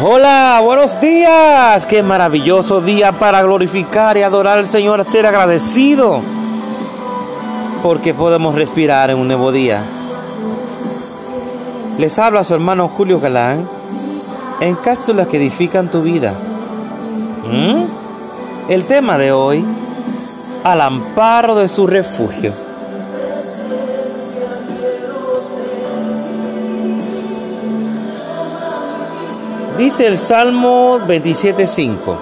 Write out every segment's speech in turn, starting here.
Hola, buenos días. Qué maravilloso día para glorificar y adorar al Señor, ser agradecido porque podemos respirar en un nuevo día. Les habla su hermano Julio Galán en cápsulas que edifican tu vida. ¿Mm? El tema de hoy, al amparo de su refugio. Dice el Salmo 27.5,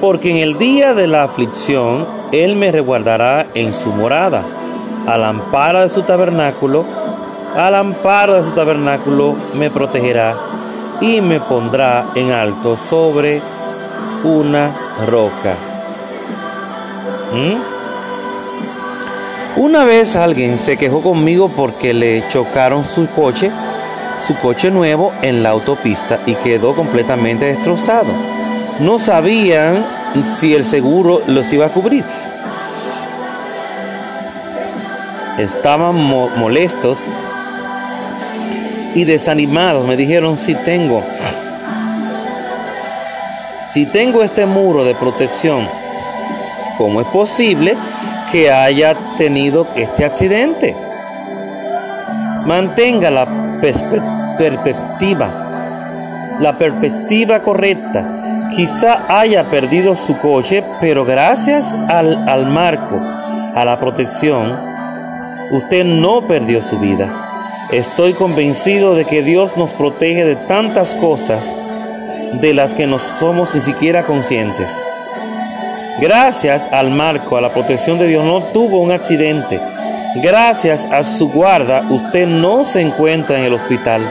porque en el día de la aflicción Él me resguardará en su morada, al amparo de su tabernáculo, al amparo de su tabernáculo me protegerá y me pondrá en alto sobre una roca. ¿Mm? Una vez alguien se quejó conmigo porque le chocaron su coche su coche nuevo en la autopista y quedó completamente destrozado. No sabían si el seguro los iba a cubrir. Estaban molestos y desanimados. Me dijeron si tengo, si tengo este muro de protección, ¿cómo es posible que haya tenido este accidente? Mantenga la perspectiva, la perspectiva correcta. Quizá haya perdido su coche, pero gracias al, al marco, a la protección, usted no perdió su vida. Estoy convencido de que Dios nos protege de tantas cosas de las que no somos ni siquiera conscientes. Gracias al marco, a la protección de Dios, no tuvo un accidente Gracias a su guarda, usted no se encuentra en el hospital.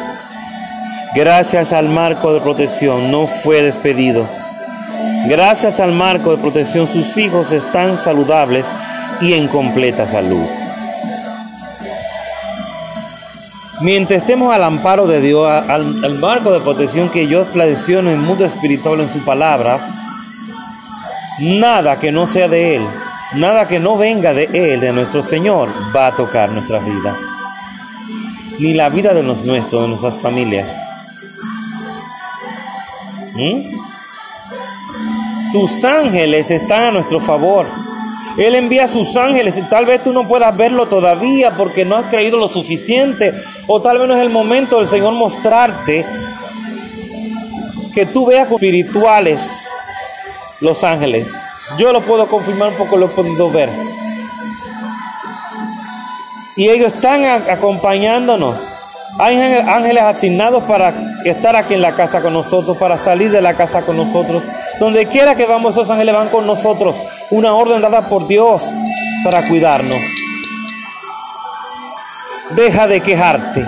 Gracias al marco de protección, no fue despedido. Gracias al marco de protección, sus hijos están saludables y en completa salud. Mientras estemos al amparo de Dios, al, marco de protección que Dios planeció en el mundo espiritual en su palabra, nada que no sea de Él Nada que no venga de Él, de nuestro Señor, va a tocar nuestra vida. Ni la vida de los nuestros, de nuestras familias. ¿Mm? Sus ángeles están a nuestro favor. Él envía a sus ángeles tal vez tú no puedas verlo todavía porque no has creído lo suficiente. O tal vez no es el momento del Señor mostrarte que tú veas espirituales los ángeles. Yo lo puedo confirmar porque lo he podido ver. Y ellos están acompañándonos. Hay ángeles asignados para estar aquí en la casa con nosotros, para salir de la casa con nosotros. Donde quiera que vamos, esos ángeles van con nosotros. Una orden dada por Dios para cuidarnos. Deja de quejarte.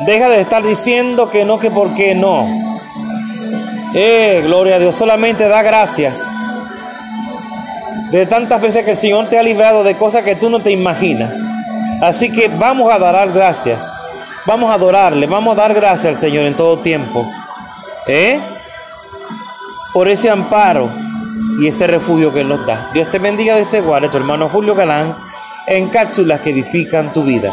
Deja de estar diciendo que no, que por qué no. Eh, gloria a Dios, solamente da gracias. De tantas veces que el Señor te ha librado de cosas que tú no te imaginas. Así que vamos a dar gracias. Vamos a adorarle, vamos a dar gracias al Señor en todo tiempo. ¿Eh? Por ese amparo y ese refugio que Él nos da. Dios te bendiga de este guarde, tu hermano Julio Galán, en cápsulas que edifican tu vida.